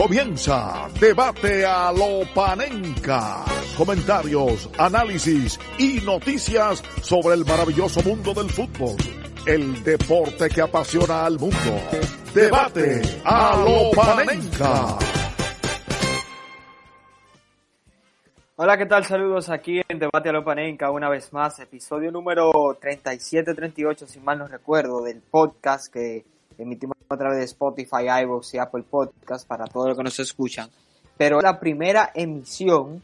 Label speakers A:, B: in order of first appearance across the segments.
A: Comienza Debate a lo Panenca. Comentarios, análisis y noticias sobre el maravilloso mundo del fútbol. El deporte que apasiona al mundo. Debate a lo Panenca.
B: Hola, ¿qué tal? Saludos aquí en Debate a lo Panenca una vez más, episodio número 37-38, si mal no recuerdo, del podcast que emitimos a través de Spotify, iVoox y Apple Podcast para todos los que nos escuchan. Pero la primera emisión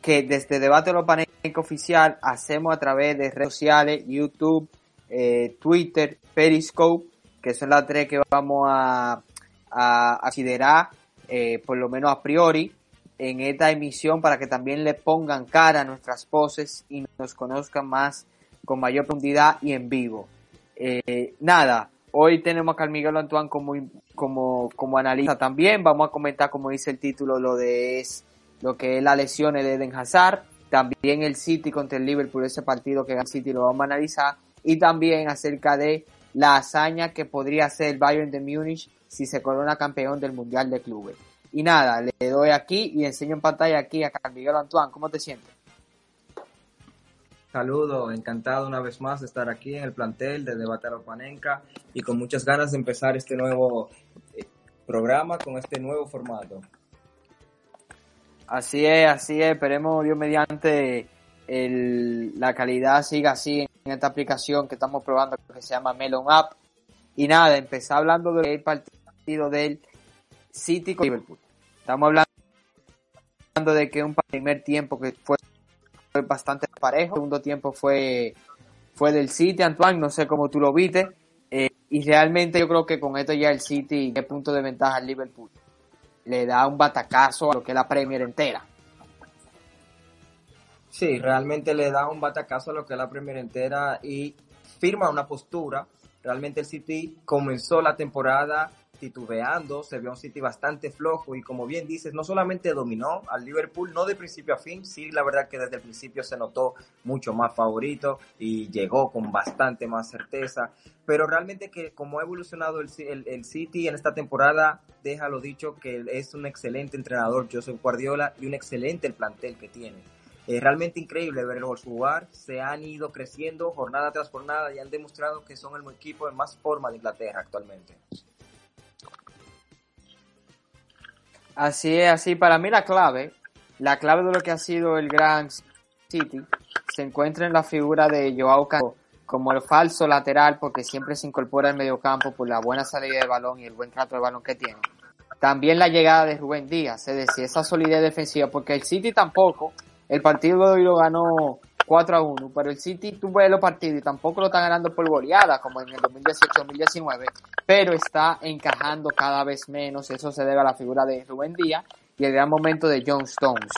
B: que desde Debate a lo Panenca oficial hacemos a través de redes sociales, YouTube, eh, Twitter, Periscope, que son las tres que vamos a, a, considerar, eh, por lo menos a priori, en esta emisión para que también le pongan cara a nuestras voces y nos conozcan más con mayor profundidad y en vivo. Eh, nada, hoy tenemos a Carl Miguel Antoine como, como, como analista también. Vamos a comentar, como dice el título, lo de es, lo que es la lesión de Eden Hazard. También el City contra el Liverpool, ese partido que el City lo vamos a analizar. Y también acerca de la hazaña que podría hacer el Bayern de Múnich si se corona campeón del Mundial de Clubes. Y nada, le doy aquí y enseño en pantalla aquí a Carl Miguel Antoine. ¿Cómo te sientes?
C: Saludo, encantado una vez más de estar aquí en el plantel de Debate Panenca y con muchas ganas de empezar este nuevo eh, programa con este nuevo formato.
B: Así es, así es. Esperemos, Dios mediante, el, la calidad siga así en esta aplicación que estamos probando que se llama Melon App. Y nada, empezar hablando del partido del City con Liverpool. Estamos hablando de que un primer tiempo que fue bastante parejo, el segundo tiempo fue, fue del City, Antoine, no sé cómo tú lo viste, eh, y realmente yo creo que con esto ya el City, qué punto de ventaja al Liverpool, le da un batacazo a lo que es la Premier entera.
C: Sí, realmente le da un batacazo a lo que es la Premier entera y firma una postura. Realmente el City comenzó la temporada titubeando, se vio un City bastante flojo y como bien dices, no solamente dominó al Liverpool, no de principio a fin, sí, la verdad que desde el principio se notó mucho más favorito y llegó con bastante más certeza, pero realmente que como ha evolucionado el, el, el City en esta temporada, déjalo dicho que es un excelente entrenador Joseph Guardiola y un excelente el plantel que tiene. Es realmente increíble verlos jugar, se han ido creciendo jornada tras jornada y han demostrado que son el equipo en más forma de Inglaterra actualmente.
B: Así es, así. Para mí la clave, la clave de lo que ha sido el Grand City, se encuentra en la figura de Joao Cancelo como el falso lateral porque siempre se incorpora al mediocampo por la buena salida de balón y el buen trato de balón que tiene. También la llegada de Rubén Díaz, es decir, esa solidez defensiva, porque el City tampoco, el partido de hoy lo ganó 4 a 1, pero el City tuvo los partidos y tampoco lo está ganando por goleada como en el 2018-2019, pero está encajando cada vez menos, eso se debe a la figura de Rubén Díaz y el gran momento de John Stones.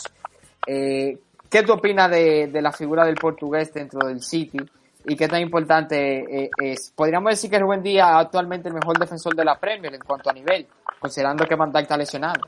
B: Eh, ¿Qué tú opinas de, de, la figura del portugués dentro del City y qué tan importante eh, es? Podríamos decir que Rubén Díaz actualmente el mejor defensor de la Premier en cuanto a nivel, considerando que Van Dijk está lesionado.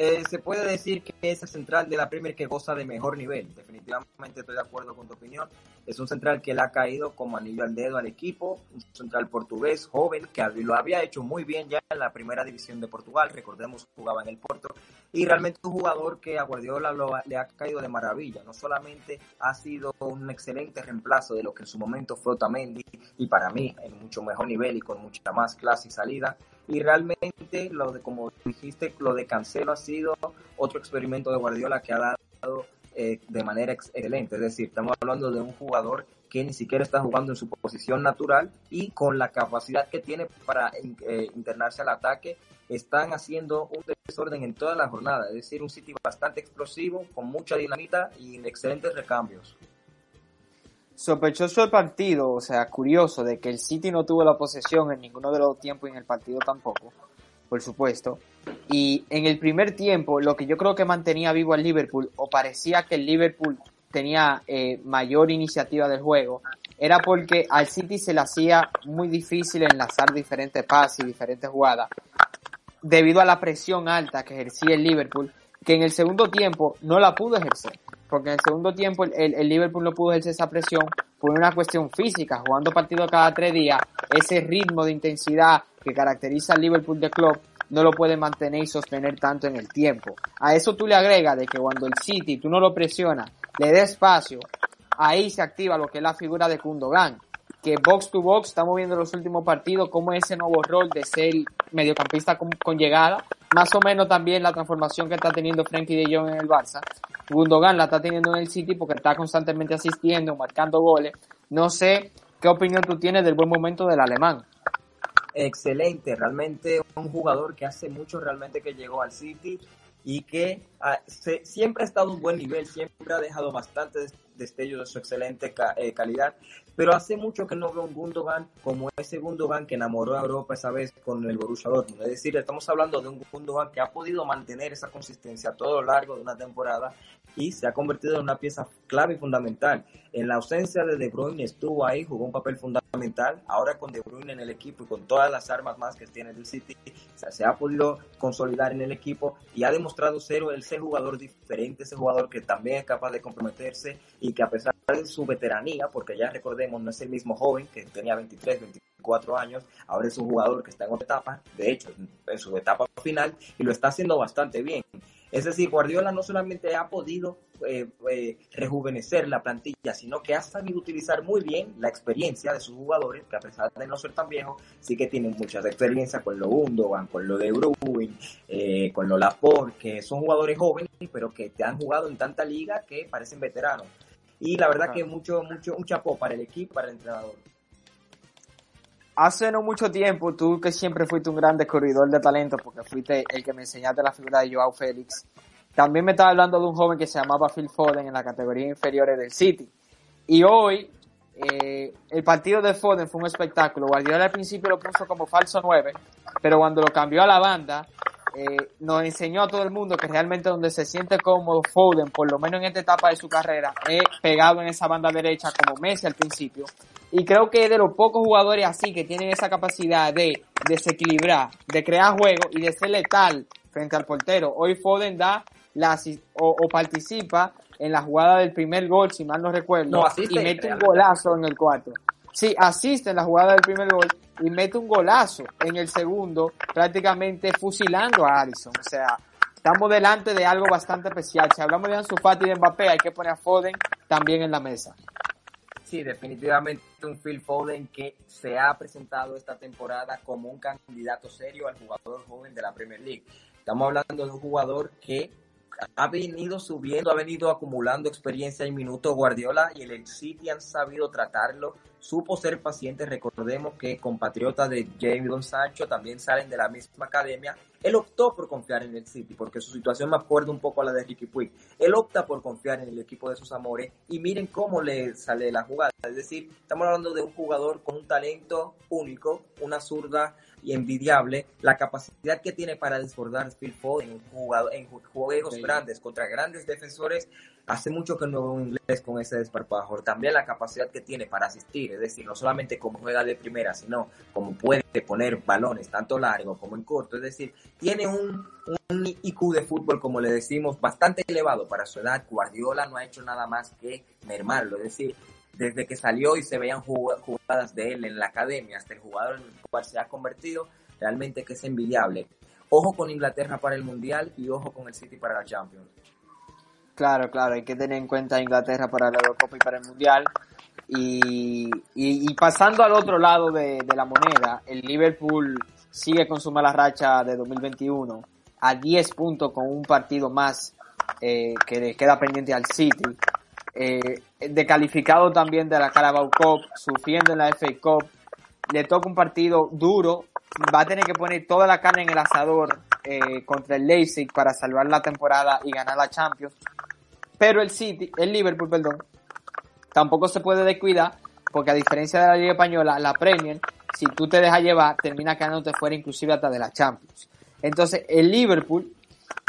C: Eh, se puede decir que es el central de la Premier que goza de mejor nivel. Definitivamente estoy de acuerdo con tu opinión. Es un central que le ha caído como anillo al dedo al equipo. Un central portugués joven que lo había hecho muy bien ya en la primera división de Portugal. Recordemos jugaba en el Porto. Y realmente un jugador que a Guardiola lo, le ha caído de maravilla. No solamente ha sido un excelente reemplazo de lo que en su momento fue Otamendi y para mí en mucho mejor nivel y con mucha más clase y salida y realmente lo de como dijiste lo de Cancelo ha sido otro experimento de Guardiola que ha dado eh, de manera excelente. Es decir estamos hablando de un jugador que ni siquiera está jugando en su posición natural y con la capacidad que tiene para eh, internarse al ataque están haciendo un desorden en toda la jornada. Es decir un City bastante explosivo con mucha dinamita y excelentes recambios.
B: Sospechoso el partido, o sea, curioso de que el City no tuvo la posesión en ninguno de los tiempos y en el partido tampoco, por supuesto. Y en el primer tiempo, lo que yo creo que mantenía vivo al Liverpool, o parecía que el Liverpool tenía eh, mayor iniciativa del juego, era porque al City se le hacía muy difícil enlazar diferentes pases y diferentes jugadas, debido a la presión alta que ejercía el Liverpool, que en el segundo tiempo no la pudo ejercer porque en el segundo tiempo el, el, Liverpool no pudo ejercer esa presión por una cuestión física, jugando partido cada tres días, ese ritmo de intensidad que caracteriza al Liverpool de club no lo puede mantener y sostener tanto en el tiempo. A eso tú le agregas de que cuando el City tú no lo presionas, le des espacio, ahí se activa lo que es la figura de Kundogan que box to box estamos viendo en los últimos partidos como ese nuevo rol de ser mediocampista con, llegada, más o menos también la transformación que está teniendo Frankie de Jong en el Barça. Gundogan la está teniendo en el City porque está constantemente asistiendo, marcando goles. No sé qué opinión tú tienes del buen momento del alemán.
C: Excelente, realmente un jugador que hace mucho realmente que llegó al City y que ah, siempre ha estado un buen nivel, siempre ha dejado bastantes destellos de su excelente eh, calidad pero hace mucho que no veo un Gundogan como ese Gundogan que enamoró a Europa esa vez con el Borussia Dortmund. Es decir, estamos hablando de un Gundogan que ha podido mantener esa consistencia a todo lo largo de una temporada y se ha convertido en una pieza clave y fundamental. En la ausencia de De Bruyne estuvo ahí, jugó un papel fundamental. Ahora con De Bruyne en el equipo y con todas las armas más que tiene el City, se ha podido consolidar en el equipo y ha demostrado ser ese jugador diferente, ese jugador que también es capaz de comprometerse y que a pesar de su veteranía, porque ya no es el mismo joven que tenía 23, 24 años, ahora es un jugador que está en otra etapa, de hecho, en su etapa final, y lo está haciendo bastante bien. Es decir, Guardiola no solamente ha podido eh, eh, rejuvenecer la plantilla, sino que ha sabido utilizar muy bien la experiencia de sus jugadores, que a pesar de no ser tan viejos, sí que tienen mucha experiencia con lo Gundogan, con lo de Bruin, eh, con lo Laporte, que son jugadores jóvenes, pero que te han jugado en tanta liga que parecen veteranos y la verdad que mucho, mucho, un chapó para el equipo, para el entrenador.
B: Hace no mucho tiempo, tú que siempre fuiste un gran descubridor de talento, porque fuiste el que me enseñaste la figura de Joao Félix, también me estaba hablando de un joven que se llamaba Phil Foden en la categoría inferiores del City. Y hoy, eh, el partido de Foden fue un espectáculo. Guardiola al principio lo puso como falso 9, pero cuando lo cambió a la banda, eh, nos enseñó a todo el mundo que realmente donde se siente cómodo Foden, por lo menos en esta etapa de su carrera, es pegado en esa banda derecha como Messi al principio. Y creo que es de los pocos jugadores así que tienen esa capacidad de desequilibrar, de crear juego y de ser letal frente al portero. Hoy Foden da la, o, participa en la jugada del primer gol, si mal no recuerdo, y mete un golazo en el cuarto. Sí, asiste en la jugada del primer gol y mete un golazo en el segundo, prácticamente fusilando a Alisson. O sea, estamos delante de algo bastante especial. Si hablamos de Ansu Fati y de Mbappé, hay que poner a Foden también en la mesa.
C: Sí, definitivamente un Phil Foden que se ha presentado esta temporada como un candidato serio al jugador joven de la Premier League. Estamos hablando de un jugador que ha venido subiendo, ha venido acumulando experiencia y minutos Guardiola y el City han sabido tratarlo. Supo ser paciente, recordemos que compatriotas de Don Sancho también salen de la misma academia. Él optó por confiar en el City porque su situación me acuerda un poco a la de Ricky Puig. Él opta por confiar en el equipo de sus amores y miren cómo le sale la jugada. Es decir, estamos hablando de un jugador con un talento único, una zurda y envidiable la capacidad que tiene para desbordar Phil Foden en, en juegos grandes contra grandes defensores. Hace mucho que no veo un inglés con ese desparpajo. También la capacidad que tiene para asistir, es decir, no solamente como juega de primera, sino como puede poner balones tanto largo como en corto. Es decir, tiene un, un IQ de fútbol, como le decimos, bastante elevado para su edad. Guardiola no ha hecho nada más que mermarlo. Es decir, desde que salió y se veían jugadas de él en la academia hasta el jugador en el cual se ha convertido, realmente que es envidiable. Ojo con Inglaterra para el Mundial y ojo con el City para la Champions.
B: Claro, claro, hay que tener en cuenta Inglaterra para la Eurocopa y para el Mundial. Y, y, pasando al otro lado de, de, la moneda, el Liverpool sigue con su mala racha de 2021 a 10 puntos con un partido más eh, que queda pendiente al City eh, de calificado también de la Carabao Cup, sufriendo en la FA Cup, le toca un partido duro, va a tener que poner toda la carne en el asador eh, contra el Leipzig para salvar la temporada y ganar la Champions. Pero el City, el Liverpool, perdón, tampoco se puede descuidar porque a diferencia de la Liga Española, la Premier, si tú te dejas llevar, termina quedándote fuera inclusive hasta de la Champions. Entonces, el Liverpool,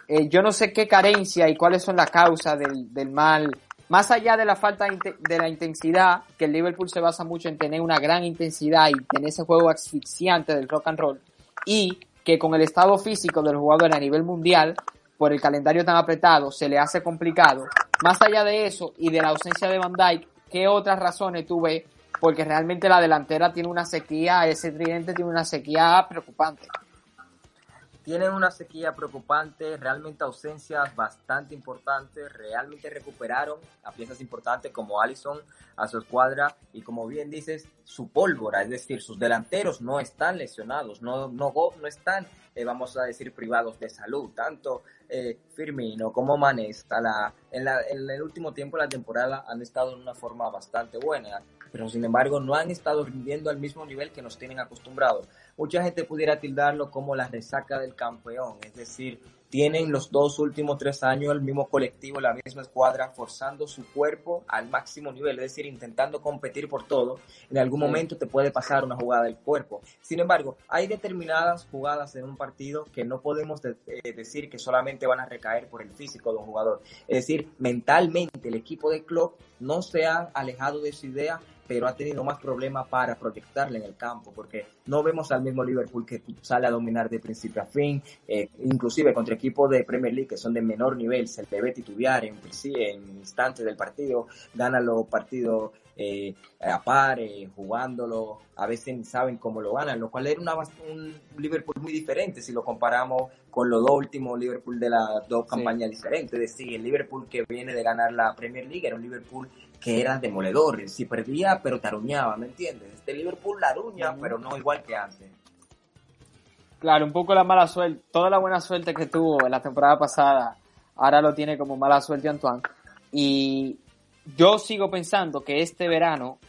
B: eh, yo no sé qué carencia y cuáles son las causas del, del mal más allá de la falta de la intensidad, que el Liverpool se basa mucho en tener una gran intensidad y tener ese juego asfixiante del rock and roll, y que con el estado físico del jugador a nivel mundial, por el calendario tan apretado, se le hace complicado. Más allá de eso y de la ausencia de Van Dijk, ¿qué otras razones tú ves? Porque realmente la delantera tiene una sequía, ese tridente tiene una sequía preocupante.
C: Tienen una sequía preocupante, realmente ausencias bastante importantes, realmente recuperaron a piezas importantes como Allison a su escuadra y como bien dices, su pólvora, es decir, sus delanteros no están lesionados, no, no, no están, eh, vamos a decir, privados de salud, tanto eh, Firmino como Manes la, en, la, en el último tiempo de la temporada han estado en una forma bastante buena, pero sin embargo no han estado rindiendo al mismo nivel que nos tienen acostumbrados mucha gente pudiera tildarlo como la resaca del campeón, es decir, tienen los dos últimos tres años el mismo colectivo, la misma escuadra, forzando su cuerpo al máximo nivel, es decir, intentando competir por todo. En algún momento te puede pasar una jugada del cuerpo. Sin embargo, hay determinadas jugadas en un partido que no podemos eh, decir que solamente van a recaer por el físico de un jugador. Es decir, mentalmente el equipo de club no se ha alejado de su idea pero ha tenido más problemas para proyectarle en el campo, porque no vemos al mismo Liverpool que sale a dominar de principio a fin, eh, inclusive contra equipos de Premier League que son de menor nivel, se le ve titubear en, en instantes del partido, gana los partidos eh, a par, eh, jugándolo, a veces saben cómo lo ganan, lo cual era una, un Liverpool muy diferente si lo comparamos con los dos últimos Liverpool de las dos campañas diferentes. Es decir, el Liverpool que viene de ganar la Premier League era un Liverpool que era demoledor. Si perdía, pero taruñaba, ¿me entiendes? Este Liverpool la aruña, pero no igual que antes.
B: Claro, un poco la mala suerte, toda la buena suerte que tuvo en la temporada pasada, ahora lo tiene como mala suerte Antoine. Y yo sigo pensando que este verano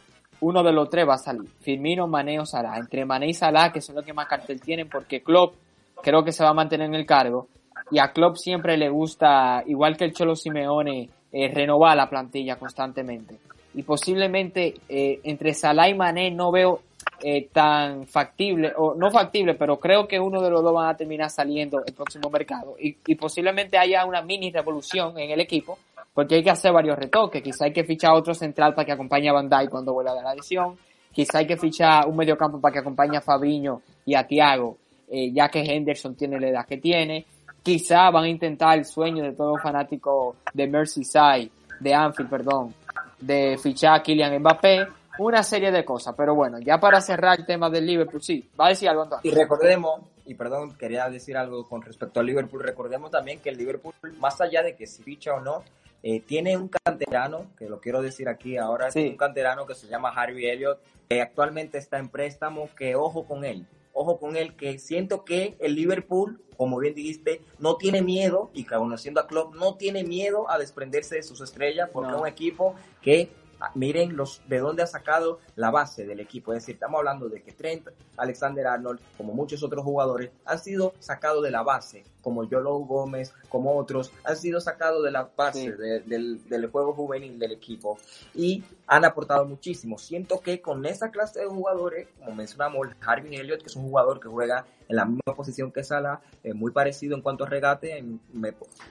B: uno de los tres va a salir. Firmino, Mané o Salah. Entre Mané y Salah, que son los que más cartel tienen, porque Klopp creo que se va a mantener en el cargo. Y a Klopp siempre le gusta, igual que el Cholo Simeone, eh, renovar la plantilla constantemente. Y posiblemente eh, entre Salah y Mané no veo eh, tan factible, o no factible, pero creo que uno de los dos van a terminar saliendo el próximo mercado. Y, y posiblemente haya una mini revolución en el equipo, porque hay que hacer varios retoques. Quizá hay que fichar otro central para que acompañe a Bandai cuando vuelva de la lesión. Quizá hay que fichar un mediocampo para que acompañe a Fabriño y a Thiago, ya que Henderson tiene la edad que tiene quizá van a intentar el sueño de todo fanático de Merseyside, de Anfield, perdón, de fichar a Kylian Mbappé, una serie de cosas. Pero bueno, ya para cerrar el tema del Liverpool, sí, va a decir algo
C: Antonio. Y recordemos, y perdón, quería decir algo con respecto al Liverpool, recordemos también que el Liverpool, más allá de que si ficha o no, eh, tiene un canterano, que lo quiero decir aquí ahora, es un canterano que se llama Harvey Elliott, que actualmente está en préstamo, que ojo con él, ojo con él, que siento que el Liverpool, como bien dijiste, no tiene miedo, y conociendo a Klopp, no tiene miedo a desprenderse de sus estrellas, porque es un equipo que miren los de dónde ha sacado la base del equipo. Es decir, estamos hablando de que Trent, Alexander Arnold, como muchos otros jugadores, han sido sacados de la base, como Yolo Gómez, como otros, han sido sacados de la base del, juego juvenil del equipo y han aportado muchísimo. Siento que con esa clase de jugadores, como mencionamos, Harvey Elliott, que es un jugador que juega en la misma posición que Salah, muy parecido en cuanto a regate,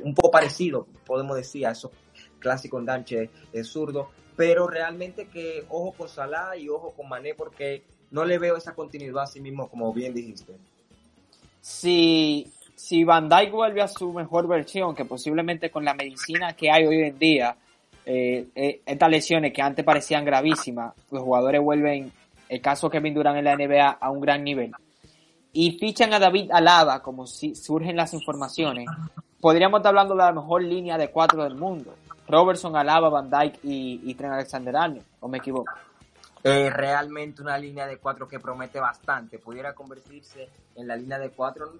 C: un poco parecido, podemos decir, a esos clásicos enganche zurdo, pero realmente que ojo con Salah y ojo con Mané porque no le veo esa continuidad a sí mismo como bien dijiste.
B: Si, si Van Dijk vuelve a su mejor versión, que posiblemente con la medicina que hay hoy en día, eh, eh, estas lesiones que antes parecían gravísimas, los jugadores vuelven, el caso Kevin Durant en la NBA, a un gran nivel. Y fichan a David Alaba, como si surgen las informaciones, podríamos estar hablando de la mejor línea de cuatro del mundo. Robertson, Alaba, Van Dyke y, y Alexander-Arnold, ¿o me equivoco?
C: Realmente una línea de cuatro que promete bastante. Pudiera convertirse en la línea de cuatro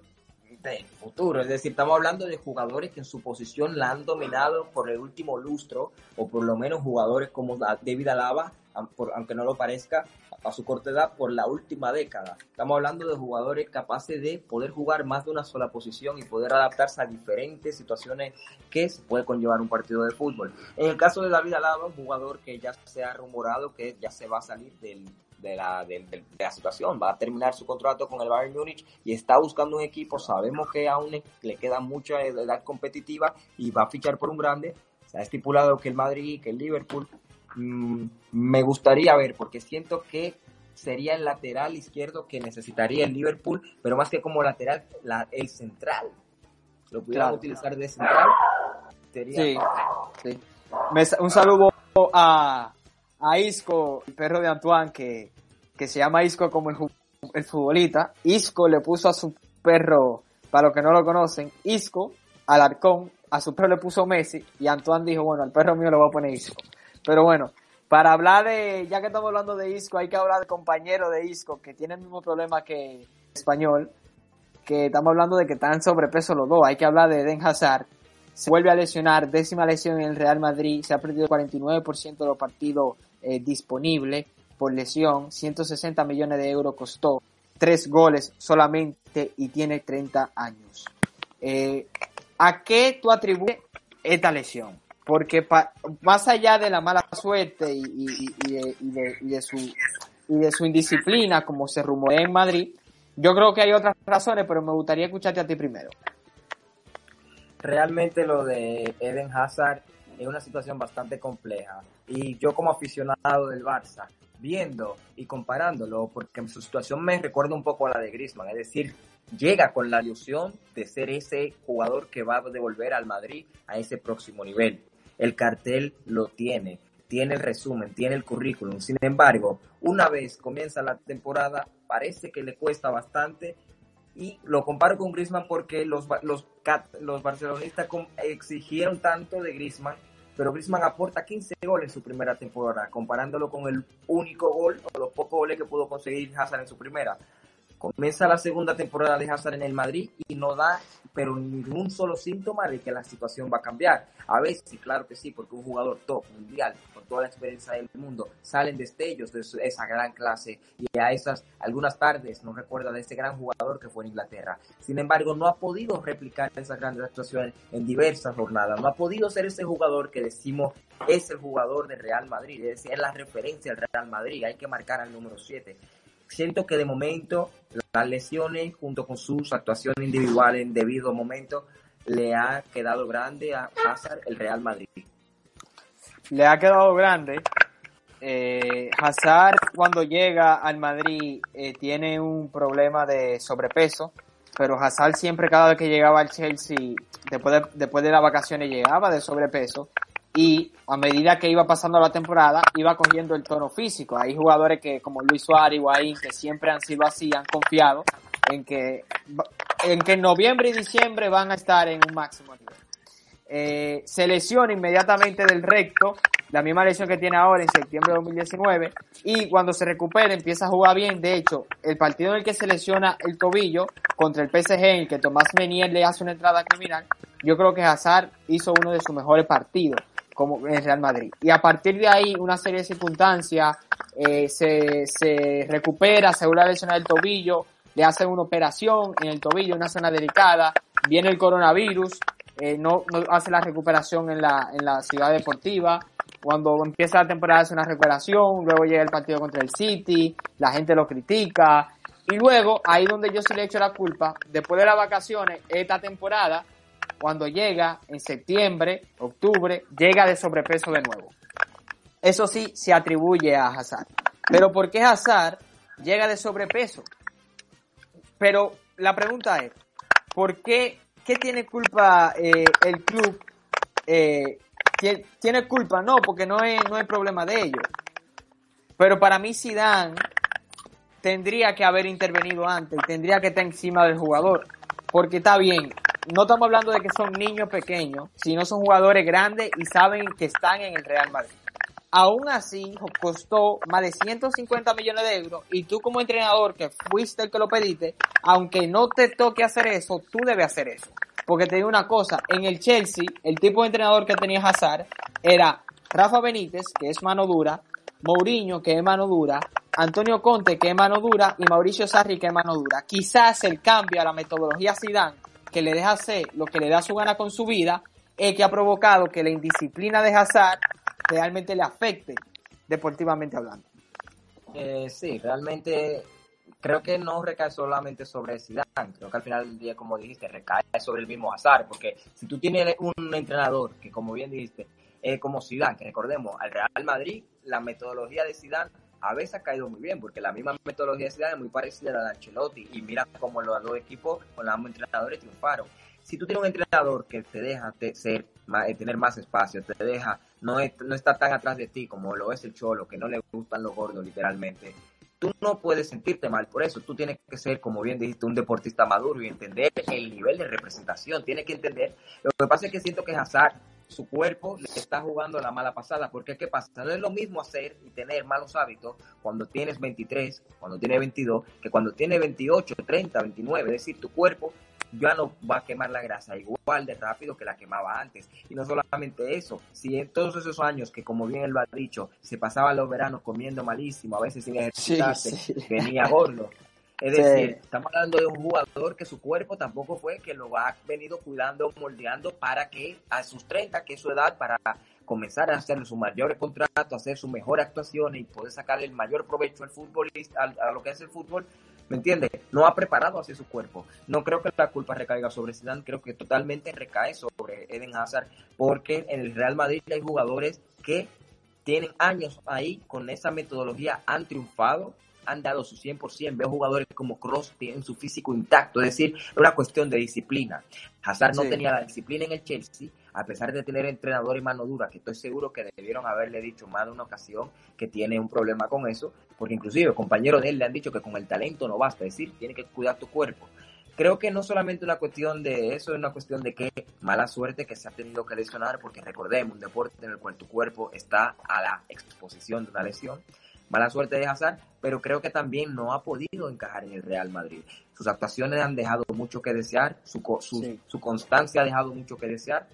C: de futuro. Es decir, estamos hablando de jugadores que en su posición la han dominado por el último lustro, o por lo menos jugadores como David Alaba, aunque no lo parezca, a su corta edad por la última década. Estamos hablando de jugadores capaces de poder jugar más de una sola posición y poder adaptarse a diferentes situaciones que se puede conllevar un partido de fútbol. En el caso de David Alaba, un jugador que ya se ha rumorado que ya se va a salir del, de la, de, la situación. Va a terminar su contrato con el Bayern Múnich y está buscando un equipo. Sabemos que aún le queda mucha edad competitiva y va a fichar por un grande. Se ha estipulado que el Madrid, que el Liverpool Mm, me gustaría ver, porque siento que sería el lateral izquierdo que necesitaría el Liverpool, pero más que como lateral, la, el central. Lo pudieran utilizar de central.
B: Sería... Sí, un saludo a, a Isco, el perro de Antoine, que, que se llama Isco como el, el futbolista. Isco le puso a su perro para los que no lo conocen, Isco, Alarcón, a su perro le puso Messi y Antoine dijo, bueno, al perro mío le voy a poner Isco. Pero bueno, para hablar de, ya que estamos hablando de Isco, hay que hablar del compañero de Isco que tiene el mismo problema que español, que estamos hablando de que están sobrepeso los dos. Hay que hablar de Eden Hazard. Se vuelve a lesionar, décima lesión en el Real Madrid, se ha perdido el 49% de los partidos eh, disponibles por lesión, 160 millones de euros costó, tres goles solamente y tiene 30 años. Eh, ¿A qué tú atribuyes esta lesión? Porque más allá de la mala suerte y, de, su, y de su indisciplina, como se rumorea en Madrid, yo creo que hay otras razones, pero me gustaría escucharte a ti primero.
C: Realmente lo de Eden Hazard es una situación bastante compleja. Y yo como aficionado del Barça, viendo y comparándolo, porque su situación me recuerda un poco a la de Griezmann, es decir, llega con la ilusión de ser ese jugador que va a devolver al Madrid a ese próximo nivel. El cartel lo tiene, tiene el resumen, tiene el currículum. Sin embargo, una vez comienza la temporada, parece que le cuesta bastante y lo comparo con Griezmann porque los, los, los barcelonistas exigieron tanto de Griezmann, pero Griezmann aporta 15 goles en su primera temporada, comparándolo con el único gol o los pocos goles que pudo conseguir Hazard en su primera. Comienza la segunda temporada de Hazard en el Madrid y no da, pero ningún solo síntoma de que la situación va a cambiar. A veces, claro que sí, porque un jugador top mundial, con toda la experiencia del mundo, salen destellos de esa gran clase y a esas algunas tardes nos recuerda de ese gran jugador que fue en Inglaterra. Sin embargo, no ha podido replicar esas grandes actuaciones en diversas jornadas. No ha podido ser ese jugador que decimos es el jugador del Real Madrid, es decir, es la referencia del Real Madrid. Hay que marcar al número 7 siento que de momento las lesiones junto con sus actuaciones individuales en debido momento le ha quedado grande a Hazard el Real Madrid.
B: Le ha quedado grande. Eh, Hazard cuando llega al Madrid eh, tiene un problema de sobrepeso, pero Hazard siempre cada vez que llegaba al Chelsea, después de, después de las vacaciones llegaba de sobrepeso y a medida que iba pasando la temporada iba cogiendo el tono físico. Hay jugadores que como Luis Suárez, Higuaín, que siempre han sido así, han confiado en que en que en noviembre y diciembre van a estar en un máximo nivel. Eh, se lesiona inmediatamente del recto, la misma lesión que tiene ahora en septiembre de 2019, y cuando se recupera empieza a jugar bien. De hecho, el partido en el que se lesiona el tobillo contra el PSG, en el que Tomás Menier le hace una entrada criminal, yo creo que Hazard hizo uno de sus mejores partidos como en Real Madrid. Y a partir de ahí, una serie de circunstancias, eh, se, se recupera, se vuelve a lesionar el tobillo, le hacen una operación en el tobillo, una zona delicada, viene el coronavirus, eh, no, no, hace la recuperación en la, en la ciudad deportiva, cuando empieza la temporada hace una recuperación, luego llega el partido contra el City, la gente lo critica, y luego, ahí donde yo sí le echo la culpa, después de las vacaciones, esta temporada, cuando llega en septiembre, octubre, llega de sobrepeso de nuevo. Eso sí se atribuye a Hazard. Pero ¿por qué Hazard llega de sobrepeso? Pero la pregunta es, ¿por qué, qué tiene culpa eh, el club? Eh, ¿Tiene culpa? No, porque no es, no es problema de ellos. Pero para mí Zidane tendría que haber intervenido antes, tendría que estar encima del jugador. Porque está bien, no estamos hablando de que son niños pequeños, sino son jugadores grandes y saben que están en el Real Madrid. Aún así, costó más de 150 millones de euros y tú como entrenador que fuiste el que lo pediste, aunque no te toque hacer eso, tú debes hacer eso. Porque te digo una cosa, en el Chelsea, el tipo de entrenador que tenía Hazard era Rafa Benítez, que es mano dura, Mourinho, que es mano dura, Antonio Conte, que es mano dura, y Mauricio Sarri, que es mano dura. Quizás el cambio a la metodología Zidane que le deja hacer lo que le da su gana con su vida, es que ha provocado que la indisciplina de Hazard realmente le afecte deportivamente hablando.
C: Eh, sí, realmente creo que no recae solamente sobre Zidane, creo que al final del día, como dijiste, recae sobre el mismo Hazard, porque si tú tienes un entrenador que, como bien dijiste, es como Zidane, que recordemos, al Real Madrid, la metodología de Zidane a veces ha caído muy bien, porque la misma metodología de Zidane es muy parecida a la de Ancelotti, y mira cómo los dos equipos con los ambos entrenadores triunfaron. Si tú tienes un entrenador que te deja ser, eh, tener más espacio, te deja, no, está tan atrás de ti como lo es el Cholo, que no le gustan los gordos literalmente, tú no puedes sentirte mal por eso. Tú tienes que ser, como bien dijiste, un deportista maduro y entender el nivel de representación. Tienes que entender. Lo que pasa es que siento que Hazard, su cuerpo le está jugando la mala pasada. Porque, ¿qué pasa? No es lo mismo hacer y tener malos hábitos cuando tienes 23, cuando tienes 22, que cuando tienes 28, 30, 29. Es decir, tu cuerpo ya no va a quemar la grasa igual de rápido que la quemaba antes. Y no solamente eso, si en todos esos años que como bien él lo ha dicho, se pasaba los veranos comiendo malísimo, a veces sin ejercitarse, venía gordo. Es decir, estamos hablando de un jugador que su cuerpo tampoco fue que lo ha venido cuidando, moldeando para que a sus 30, que es su edad, para comenzar a hacer su mayor contrato, hacer su mejor actuación y poder sacarle el mayor provecho al futbolista, a lo que es el fútbol, ¿Me entiendes? No ha preparado así su cuerpo. No creo que la culpa recaiga sobre Zidane, creo que totalmente recae sobre Eden Hazard, porque en el Real Madrid hay jugadores que tienen años ahí con esa metodología, han triunfado, han dado su 100%. Veo jugadores como Cross tienen su físico intacto, es decir, es una cuestión de disciplina. Hazard no tenía la disciplina en el Chelsea, a pesar de tener entrenador y mano dura, que estoy seguro que debieron haberle dicho más de una ocasión que tiene un problema con eso, porque inclusive compañeros de él le han dicho que con el talento no basta, es decir, tiene que cuidar tu cuerpo. Creo que no solamente una cuestión de eso, es una cuestión de que mala suerte que se ha tenido que lesionar, porque recordemos, un deporte en el cual tu cuerpo está a la exposición de una lesión, mala suerte de Hazard, pero creo que también no ha podido encajar en el Real Madrid. Sus actuaciones han dejado mucho que desear, su, su, su constancia ha dejado mucho que desear,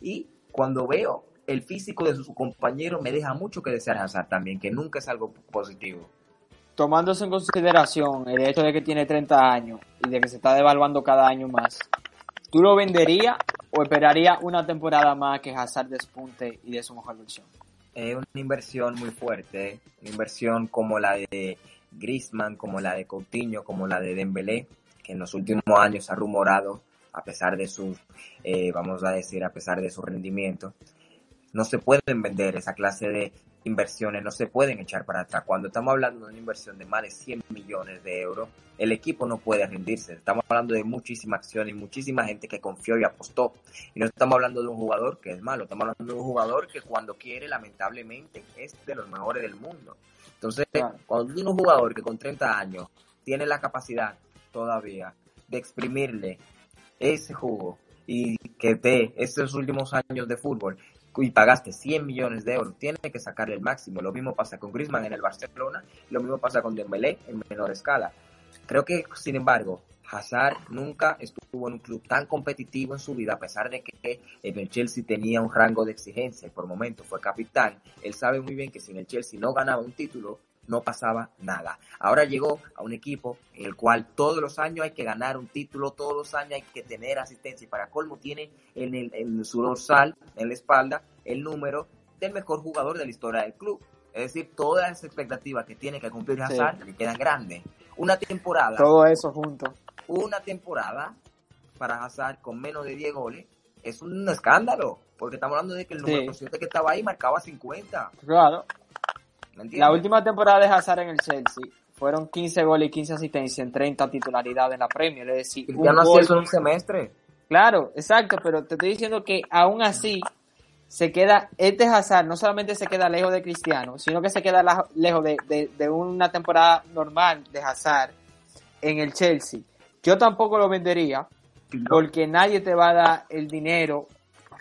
C: y cuando veo el físico de su compañero me deja mucho que desear Hazard también, que nunca es algo positivo.
B: Tomándose en consideración el hecho de que tiene 30 años y de que se está devaluando cada año más, ¿tú lo venderías o esperaría una temporada más que Hazard despunte y de su mejor versión?
C: Es una inversión muy fuerte, una inversión como la de Griezmann, como la de Coutinho, como la de Dembélé, que en los últimos años ha rumorado a pesar de su, eh, vamos a decir, a pesar de su rendimiento, no se pueden vender esa clase de inversiones, no se pueden echar para atrás. Cuando estamos hablando de una inversión de más de 100 millones de euros, el equipo no puede rendirse. Estamos hablando de muchísima acción y muchísima gente que confió y apostó. Y no estamos hablando de un jugador que es malo, estamos hablando de un jugador que cuando quiere, lamentablemente, es de los mejores del mundo. Entonces, cuando tienes un jugador que con 30 años tiene la capacidad todavía de exprimirle ese jugo y que te estos últimos años de fútbol y pagaste 100 millones de euros, tiene que sacarle el máximo. Lo mismo pasa con Griezmann en el Barcelona, lo mismo pasa con Dembélé en menor escala. Creo que, sin embargo, Hazard nunca estuvo en un club tan competitivo en su vida, a pesar de que en el Chelsea tenía un rango de exigencia y por momento fue capitán. Él sabe muy bien que si en el Chelsea no ganaba un título, no pasaba nada. Ahora llegó a un equipo en el cual todos los años hay que ganar un título, todos los años hay que tener asistencia y para colmo tiene en, el, en su dorsal, en la espalda, el número del mejor jugador de la historia del club. Es decir, todas las expectativas que tiene que cumplir Hazard le quedan grandes. Una temporada.
B: Todo eso junto.
C: Una temporada para Hazard con menos de 10 goles es un escándalo. Porque estamos hablando de que el número 7 que estaba ahí marcaba 50.
B: Claro. La última temporada de Hazard en el Chelsea fueron 15 goles y 15 asistencias en 30 titularidades en la Premier. Es decir,
C: ya no hacía eso en un semestre.
B: Claro, exacto, pero te estoy diciendo que aún así se queda, este Hazard no solamente se queda lejos de Cristiano, sino que se queda lejos de, de una temporada normal de Hazard en el Chelsea. Yo tampoco lo vendería porque nadie te va a dar el dinero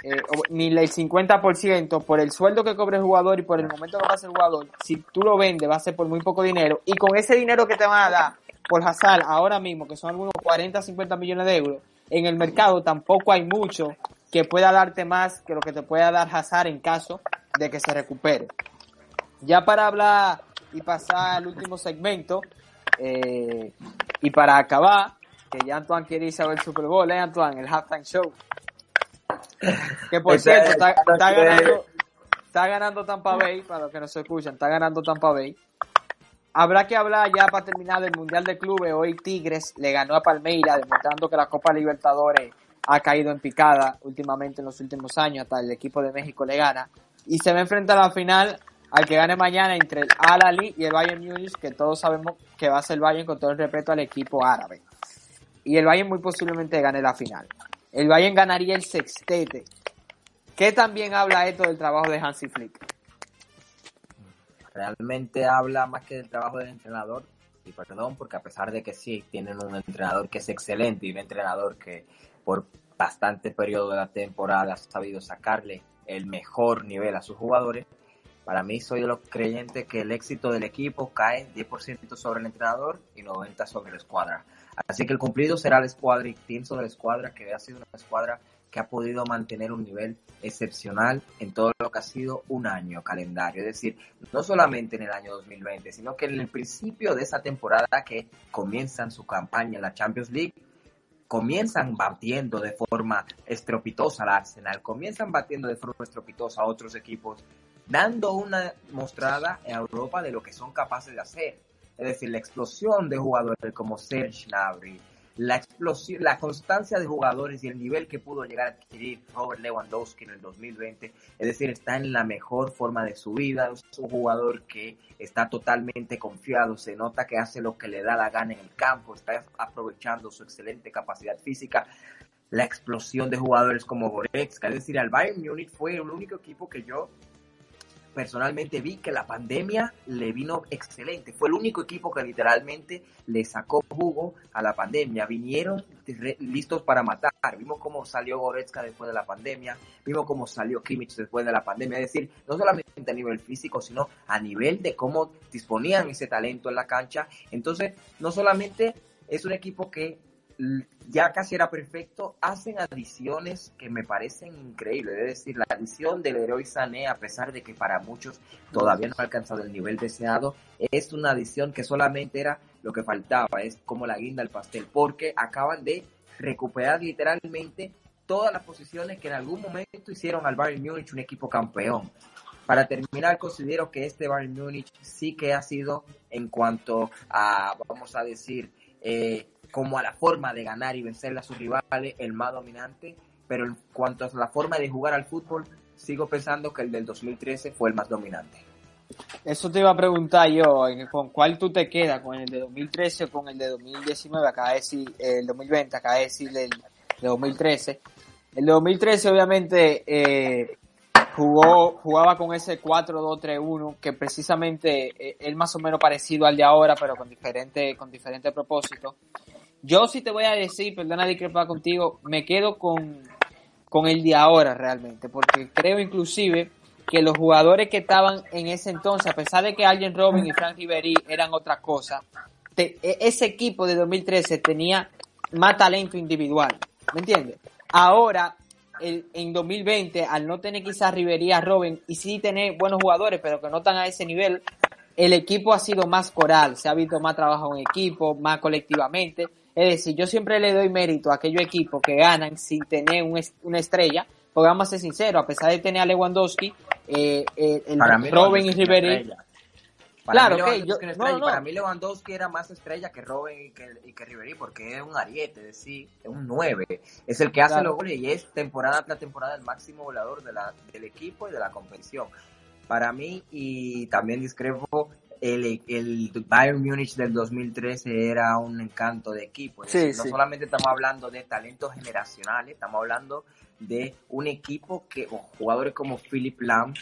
B: eh, ni el 50% por el sueldo que cobre el jugador y por el momento que pasa el jugador, si tú lo vendes va a ser por muy poco dinero y con ese dinero que te van a dar por Hazard ahora mismo, que son algunos 40, 50 millones de euros, en el mercado tampoco hay mucho que pueda darte más que lo que te pueda dar Hazard en caso de que se recupere. Ya para hablar y pasar al último segmento, eh, y para acabar, que ya Antoine quiere ir a ver el Super Bowl, ¿eh, Antoine? El halftime show. Que por cierto, está, ganando, está ganando Tampa Bay, para los que no se escuchan, está ganando Tampa Bay. Habrá que hablar ya para terminar del Mundial de Clubes. Hoy Tigres le ganó a Palmeiras, demostrando que la Copa Libertadores ha caído en picada últimamente en los últimos años, hasta el equipo de México le gana. Y se va a enfrentar a la final al que gane mañana entre el Al Ali y el Bayern Munich, que todos sabemos que va a ser el Bayern con todo el respeto al equipo árabe. Y el Bayern muy posiblemente gane la final el Bayern ganaría el sextete. ¿Qué también habla esto del trabajo de Hansi Flick?
C: realmente habla más que del trabajo del entrenador, y perdón, porque a pesar de que sí, tienen un entrenador que es excelente y un entrenador que por bastante periodo de la temporada ha sabido sacarle el mejor nivel a sus jugadores, para mí soy de los creyentes que el éxito del equipo cae 10% sobre el entrenador y 90% sobre la escuadra. Así que el cumplido será la escuadra y pienso de la escuadra que ha sido una escuadra que ha podido mantener un nivel excepcional en todo lo que ha sido un año calendario. Es decir, no solamente en el año 2020, sino que en el principio de esa temporada que comienzan su campaña en la Champions League, comienzan batiendo de forma estropitosa al Arsenal, comienzan batiendo de forma estropitosa a otros equipos, dando una mostrada a Europa de lo que son capaces de hacer. Es decir, la explosión de jugadores como Serge Gnabry, la explosión, la constancia de jugadores y el nivel que pudo llegar a adquirir Robert Lewandowski en el 2020, es decir, está en la mejor forma de su vida, es un jugador que está totalmente confiado, se nota que hace lo que le da la gana en el campo, está aprovechando su excelente capacidad física, la explosión de jugadores como Goretzka, es decir, al Bayern Munich fue el único equipo que yo personalmente vi que la pandemia le vino excelente. Fue el único equipo que literalmente le sacó jugo a la pandemia. Vinieron listos para matar. Vimos cómo salió Goretzka después de la pandemia. Vimos cómo salió Kimmich después de la pandemia. Es decir, no solamente a nivel físico, sino a nivel de cómo disponían ese talento en la cancha. Entonces, no solamente es un equipo que ya casi era perfecto, hacen adiciones que me parecen increíbles. Es decir, la adición del héroe Sané, a pesar de que para muchos todavía no ha alcanzado el nivel deseado, es una adición que solamente era lo que faltaba, es como la guinda al pastel, porque acaban de recuperar literalmente todas las posiciones que en algún momento hicieron al Bayern Múnich un equipo campeón. Para terminar, considero que este Bayern Múnich sí que ha sido en cuanto a, vamos a decir, eh, como a la forma de ganar y vencer a sus rivales, el más dominante, pero en cuanto a la forma de jugar al fútbol, sigo pensando que el del 2013 fue el más dominante.
B: Eso te iba a preguntar yo, ¿con cuál tú te quedas? ¿Con el de 2013 o con el de 2019? Acá decir, el 2020, acá decir el de 2013. El de 2013 obviamente eh, jugó, jugaba con ese 4-2-3-1 que precisamente eh, es más o menos parecido al de ahora, pero con diferente, con diferente propósito. Yo sí te voy a decir, perdona discrepar contigo, me quedo con, con el de ahora realmente, porque creo inclusive que los jugadores que estaban en ese entonces, a pesar de que Allen Robin y Frank Ribery eran otra cosa, e, ese equipo de 2013 tenía más talento individual, ¿me entiendes? Ahora, el, en 2020, al no tener quizás Ribery a Robin y sí tener buenos jugadores, pero que no están a ese nivel, el equipo ha sido más coral, se ha visto más trabajo en equipo, más colectivamente, es decir, yo siempre le doy mérito a aquellos equipos que ganan sin tener una estrella, porque vamos a ser sinceros, a pesar de tener a Lewandowski, eh, eh el Robin y Ribery.
C: Claro, mí yo, no, para mí Lewandowski era más estrella que Robin y que, y que Ribery porque es un ariete, es decir, es un 9. Es el que hace los goles y es temporada tras temporada el máximo volador de la, del equipo y de la competición. Para mí, y también discrepo el, el Bayern Munich del 2013 era un encanto de equipo. no solamente estamos hablando de talentos generacionales, estamos hablando de un equipo que, o jugadores como Philip Lam,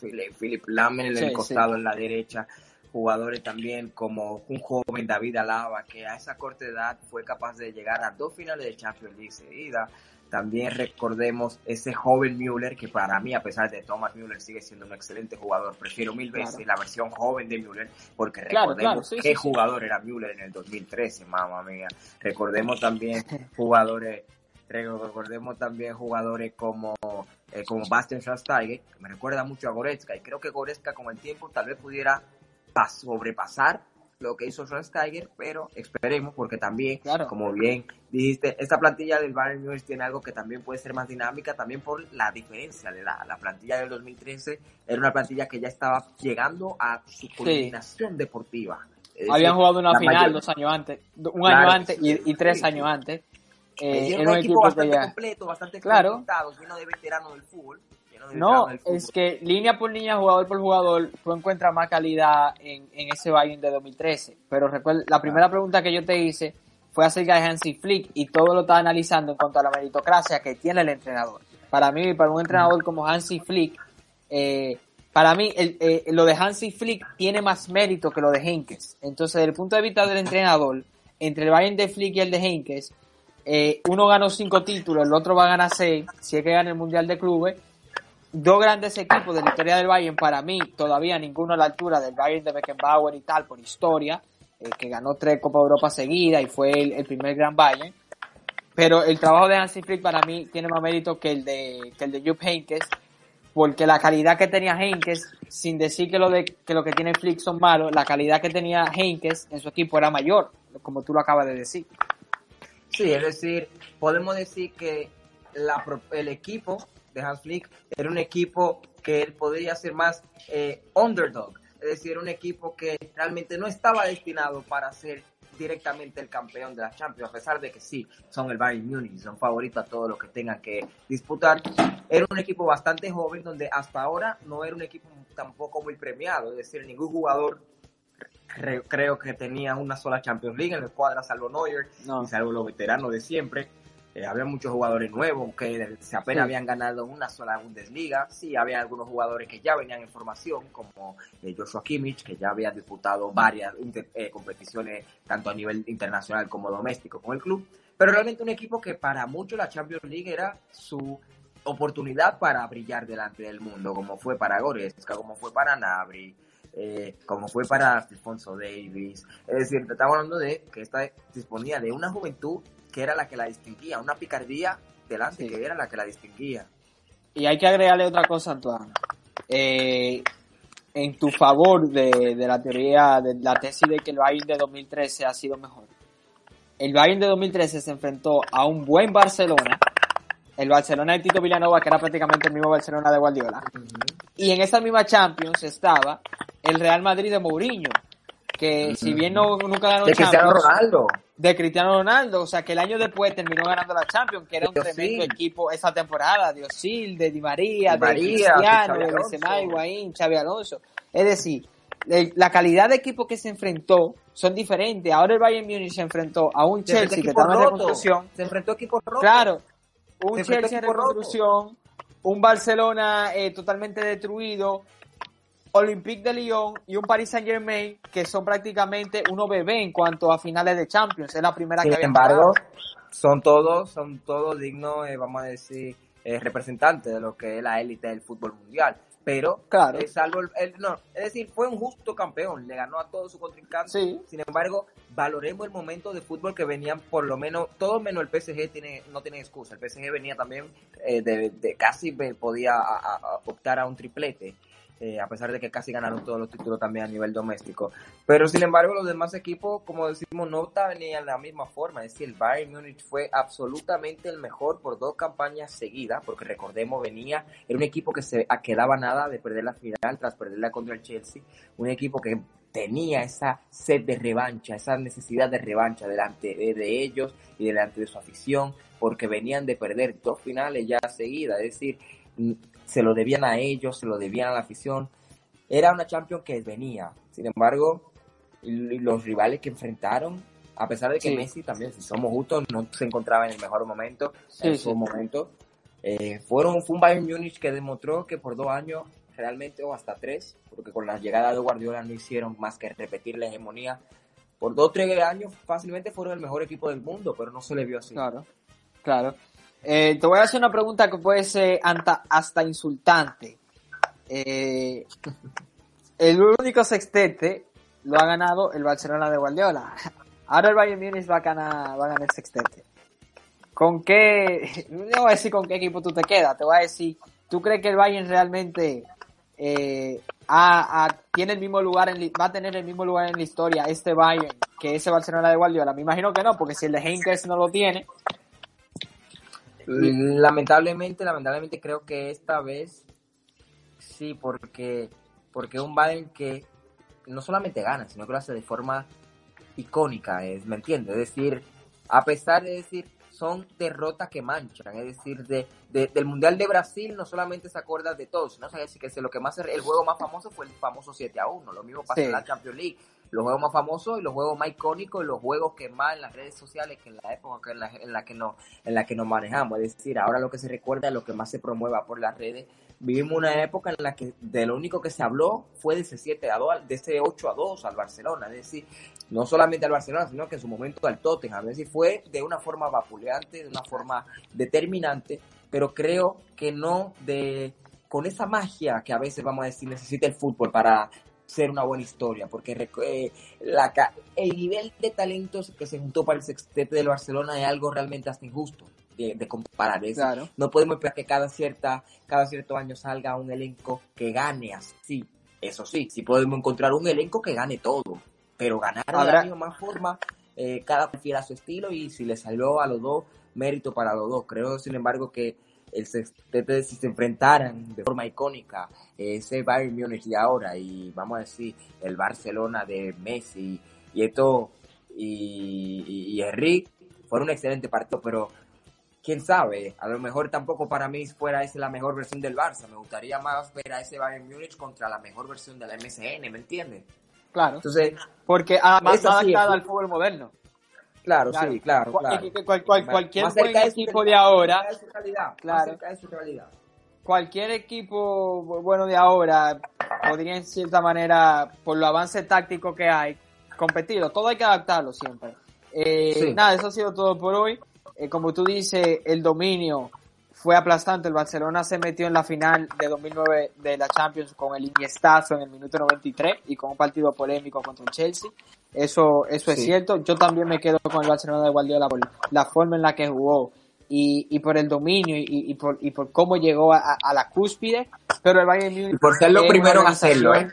C: Philip Lam en el costado en la derecha, jugadores también como un joven David Alaba, que a esa corta edad fue capaz de llegar a dos finales de Champions League seguida, también recordemos ese joven Müller, que para mí, a pesar de Thomas Müller, sigue siendo un excelente jugador. Prefiero mil veces la versión joven de Müller, porque recordemos qué jugador era Müller en el 2013, mamá mía. Recordemos también jugadores, recordemos también jugadores como, eh, como Bastian Schweinsteiger, que me recuerda mucho a Goretzka, y creo que Goretzka con el tiempo tal vez pudiera sobrepasar lo que hizo Schweinsteiger, pero esperemos porque también, como bien dijiste, esta plantilla del Bayern Munich tiene algo que también puede ser más dinámica, también por la diferencia de la, plantilla del 2013, era una plantilla que ya estaba llegando a su culminación deportiva.
B: Habían jugado una final dos años antes, un año antes y, tres años antes.
C: Eh, era un, equipo, bastante completo, bastante claro. de del fútbol.
B: No, es que línea por línea, jugador por jugador, tú encuentras más calidad en, ese Bayern de 2013. Pero recuerda, la primera pregunta que yo te hice fue acerca de Hansi Flick y todo lo estaba analizando en cuanto a la meritocracia que tiene el entrenador. Para mí, para un entrenador como Hansi Flick, eh, para mí el, lo de Hansi Flick tiene más mérito que lo de Henkes. Entonces, desde el punto de vista del entrenador, entre el Bayern de Flick y el de Henkes, eh, uno ganó cinco títulos, el otro va a ganar seis, si es que gana el Mundial de Clubes. Dos grandes equipos de la historia del Bayern, para mí, todavía ninguno a la altura del Bayern de Beckenbauer y tal, por historia, eh, que ganó tres Copa Europa seguida y fue el, primer gran Bayern. Pero el trabajo de Hansi Flick para mí tiene más mérito que el de, que el de Jupp Heynckes, porque la calidad que tenía Heynckes, sin decir que lo, de, que lo que tiene Flick son malos, la calidad que tenía Heynckes en su equipo era mayor, como tú lo acabas de decir.
C: Sí, es decir, podemos decir que el equipo de Hans Flick era un equipo que él podría ser más eh, underdog, es decir, un equipo que realmente no estaba destinado para ser directamente el campeón de la Champions, a pesar de que sí, son el Bayern Munich, son favoritos a todo lo que tengan que disputar. Era un equipo bastante joven donde hasta ahora no era un equipo tampoco muy premiado, es decir, ningún jugador creo, que tenía una sola Champions League en el cuadra, salvo Neuer y salvo los veteranos de siempre. Eh, había muchos jugadores nuevos que se apenas habían ganado una sola Bundesliga. Sí, había algunos jugadores que ya venían en formación, como eh, Joshua Kimmich, que ya había disputado varias eh, competiciones, tanto a nivel internacional como doméstico con el club. Pero realmente un equipo que para muchos la Champions League era su oportunidad para brillar delante del mundo, como fue para Goretzka, como fue para Nabri, eh, como fue para Alfonso Davis. Es decir, estamos hablando de que esta disponía de una juventud que era la que la distinguía, una picardía delante que era la que la distinguía.
B: Y hay que agregarle otra cosa, Antoine. Eh, en tu favor de, la teoría, de la tesis de que el Bayern de 2013 ha sido mejor. El Bayern de 2013 se enfrentó a un buen Barcelona, el Barcelona de Tito Villanova, que era prácticamente el mismo Barcelona de Guardiola. Y en esa misma Champions estaba el Real Madrid de Mourinho, que si bien no, nunca ganó
C: de Cristiano Ronaldo.
B: De Cristiano Ronaldo, o sea que el año después terminó ganando la Champions, que era un tremendo equipo esa temporada, de Osil, de Di María, de Cristiano, de Benzema, Higuaín, Xavi Alonso. Es decir, la calidad de equipo que se enfrentó son diferentes. Ahora el Bayern Munich se enfrentó a un Chelsea que estaba en reconstrucción.
C: Se enfrentó a equipos rotos.
B: Claro, un Chelsea en reconstrucción, un Barcelona eh, totalmente destruido, Olympique de Lyon y un Paris Saint Germain que son prácticamente uno bebé en cuanto a finales de Champions. Es la primera
C: Sin
B: que
C: embargo, son todos, son todos dignos, eh, vamos a decir, eh, representantes de lo que es la élite del fútbol mundial. Pero, claro. Eh, salvo el, no, es decir, fue un justo campeón, le ganó a todos sus contrincantes. Sin embargo, valoremos el momento de fútbol que venían, por lo menos, todo menos el PSG tiene, no tiene excusa. El PSG venía también de, casi podía optar a un triplete. Eh, a pesar de que casi ganaron todos los títulos también a nivel doméstico. Pero sin embargo, los demás equipos, como decimos, no venían de la misma forma. Es decir, el Bayern Munich fue absolutamente el mejor por dos campañas seguidas, porque recordemos, venía, era un equipo que se quedaba nada de perder la final tras perderla contra el Chelsea, un equipo que tenía esa sed de revancha, esa necesidad de revancha delante de, ellos y delante de su afición, porque venían de perder dos finales ya seguidas, es decir, se lo debían a ellos, se lo debían a la afición. Era una Champions que venía. Sin embargo, los rivales que enfrentaron, a pesar de que Messi también, si somos justos, no se encontraba en el mejor momento, en su momento, eh, fueron, fue un Bayern Múnich que demostró que por dos años, realmente, o hasta tres, porque con la llegada de Guardiola no hicieron más que repetir la hegemonía, por dos o tres años fácilmente fueron el mejor equipo del mundo, pero no se le vio así.
B: Claro, claro. Eh, te voy a hacer una pregunta que puede ser hasta, insultante. Eh, el único sextete lo ha ganado el Barcelona de Guardiola. Ahora el Bayern Munich va a ganar, va a ganar el sextete. ¿Con qué? Voy a decir con qué equipo tú te quedas. Te voy a decir, ¿tú crees que el Bayern realmente eh, tiene el mismo lugar en, va a tener el mismo lugar en la historia este Bayern que ese Barcelona de Guardiola? Me imagino que no, porque si el de Henkers no lo tiene,
C: Lamentablemente, lamentablemente creo que esta vez sí, porque, porque un Bayern que no solamente gana, sino que lo hace de forma icónica, es, ¿me entiendes? Es decir, a pesar de decir, son derrotas que manchan, es decir, de, del Mundial de Brasil no solamente se acuerda de todos, sino que lo que más el juego más famoso fue el famoso 7 a 1, lo mismo pasa en la Champions League. Los juegos más famosos y los juegos más icónicos y los juegos que más en las redes sociales que en la época en la, que nos en la que nos manejamos. Es decir ahora lo que se recuerda es lo que más se promueva por las redes. Vivimos una época en la que de lo único que se habló fue de ese 7 a 2 de ese 8 a 2 al Barcelona. Es decir no solamente al Barcelona sino que en su momento al Tottenham. Es decir fue de una forma vapuleante de una forma determinante pero creo que no de con esa magia que a veces vamos a decir necesita el fútbol para ser una buena historia, porque eh, la, el nivel de talentos que se juntó para el sextete del Barcelona es algo realmente hasta injusto de, comparar. Claro. No podemos esperar que cada, cierta, cada cierto año salga un elenco que gane así. Eso sí, sí podemos encontrar un elenco que gane todo, pero ganar de la misma forma, eh, cada prefiere a su estilo y si le salió a los dos, mérito para los dos. Creo, sin embargo, que el sextete si se enfrentaran de forma icónica ese Bayern Múnich de ahora y vamos a decir el Barcelona de Messi y esto y, y, y fue un excelente partido pero quién sabe a lo mejor tampoco para mí fuera esa la mejor versión del Barça. Me gustaría más ver a ese Bayern Múnich contra la mejor versión de la MSN ¿me entiendes?
B: Claro. Entonces porque más adaptada al fútbol moderno
C: Claro, sí, claro.
B: cualquier buen equipo de, ahora. claro. Cualquier equipo bueno de ahora podría, en cierta manera, por lo avance táctico que hay, competirlo. Todo hay que adaptarlo siempre. Eh, nada, eso ha sido todo por hoy. Eh, como tú dices, el dominio fue aplastante. El Barcelona se metió en la final de 2009 de la Champions con el Iniestazo en el minuto 93 y con un partido polémico contra el Chelsea. Eso, eso es cierto. Yo también me quedo con el Barcelona de Guardiola por la forma en la que jugó y, y por el dominio y, y, por, y por cómo llegó a, a la cúspide. Pero el Bayern Munich.
C: Y por ser lo primero en hacerlo, ¿eh?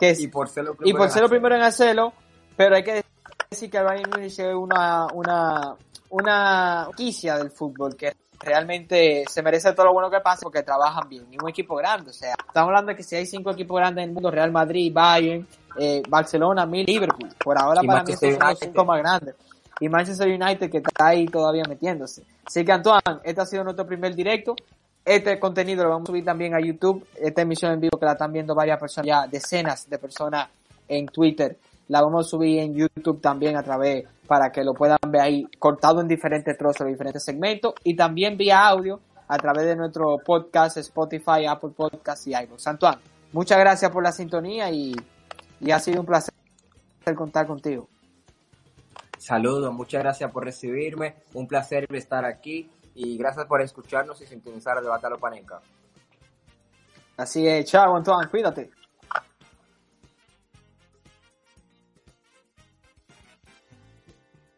B: Que y por ser lo primero, y por ser lo primero en hacerlo, pero hay que decir que el Bayern Munich es una, una, una quicia del fútbol que realmente se merece todo lo bueno que pasa porque trabajan bien. Y un equipo grande, o sea, estamos hablando de que si hay cinco equipos grandes en el mundo, Real Madrid, Bayern, eh, Barcelona, Liverpool, por ahora para mí son los cinco más grandes. Y Manchester United que está ahí todavía metiéndose. Así que Antoine, este ha sido nuestro primer directo. Este contenido lo vamos a subir también a YouTube. Esta emisión en vivo que la están viendo varias personas, ya decenas de personas en Twitter la vamos a subir en YouTube también a través para que lo puedan ver ahí cortado en diferentes trozos, diferentes segmentos y también vía audio a través de nuestro podcast Spotify, Apple Podcast y iVoox. Antoine, muchas gracias por la sintonía y, y ha sido un placer contar contigo.
C: Saludos, muchas gracias por recibirme, un placer estar aquí y gracias por escucharnos y sintonizar a Debate Panenca.
B: Así es, chao Antoine, cuídate.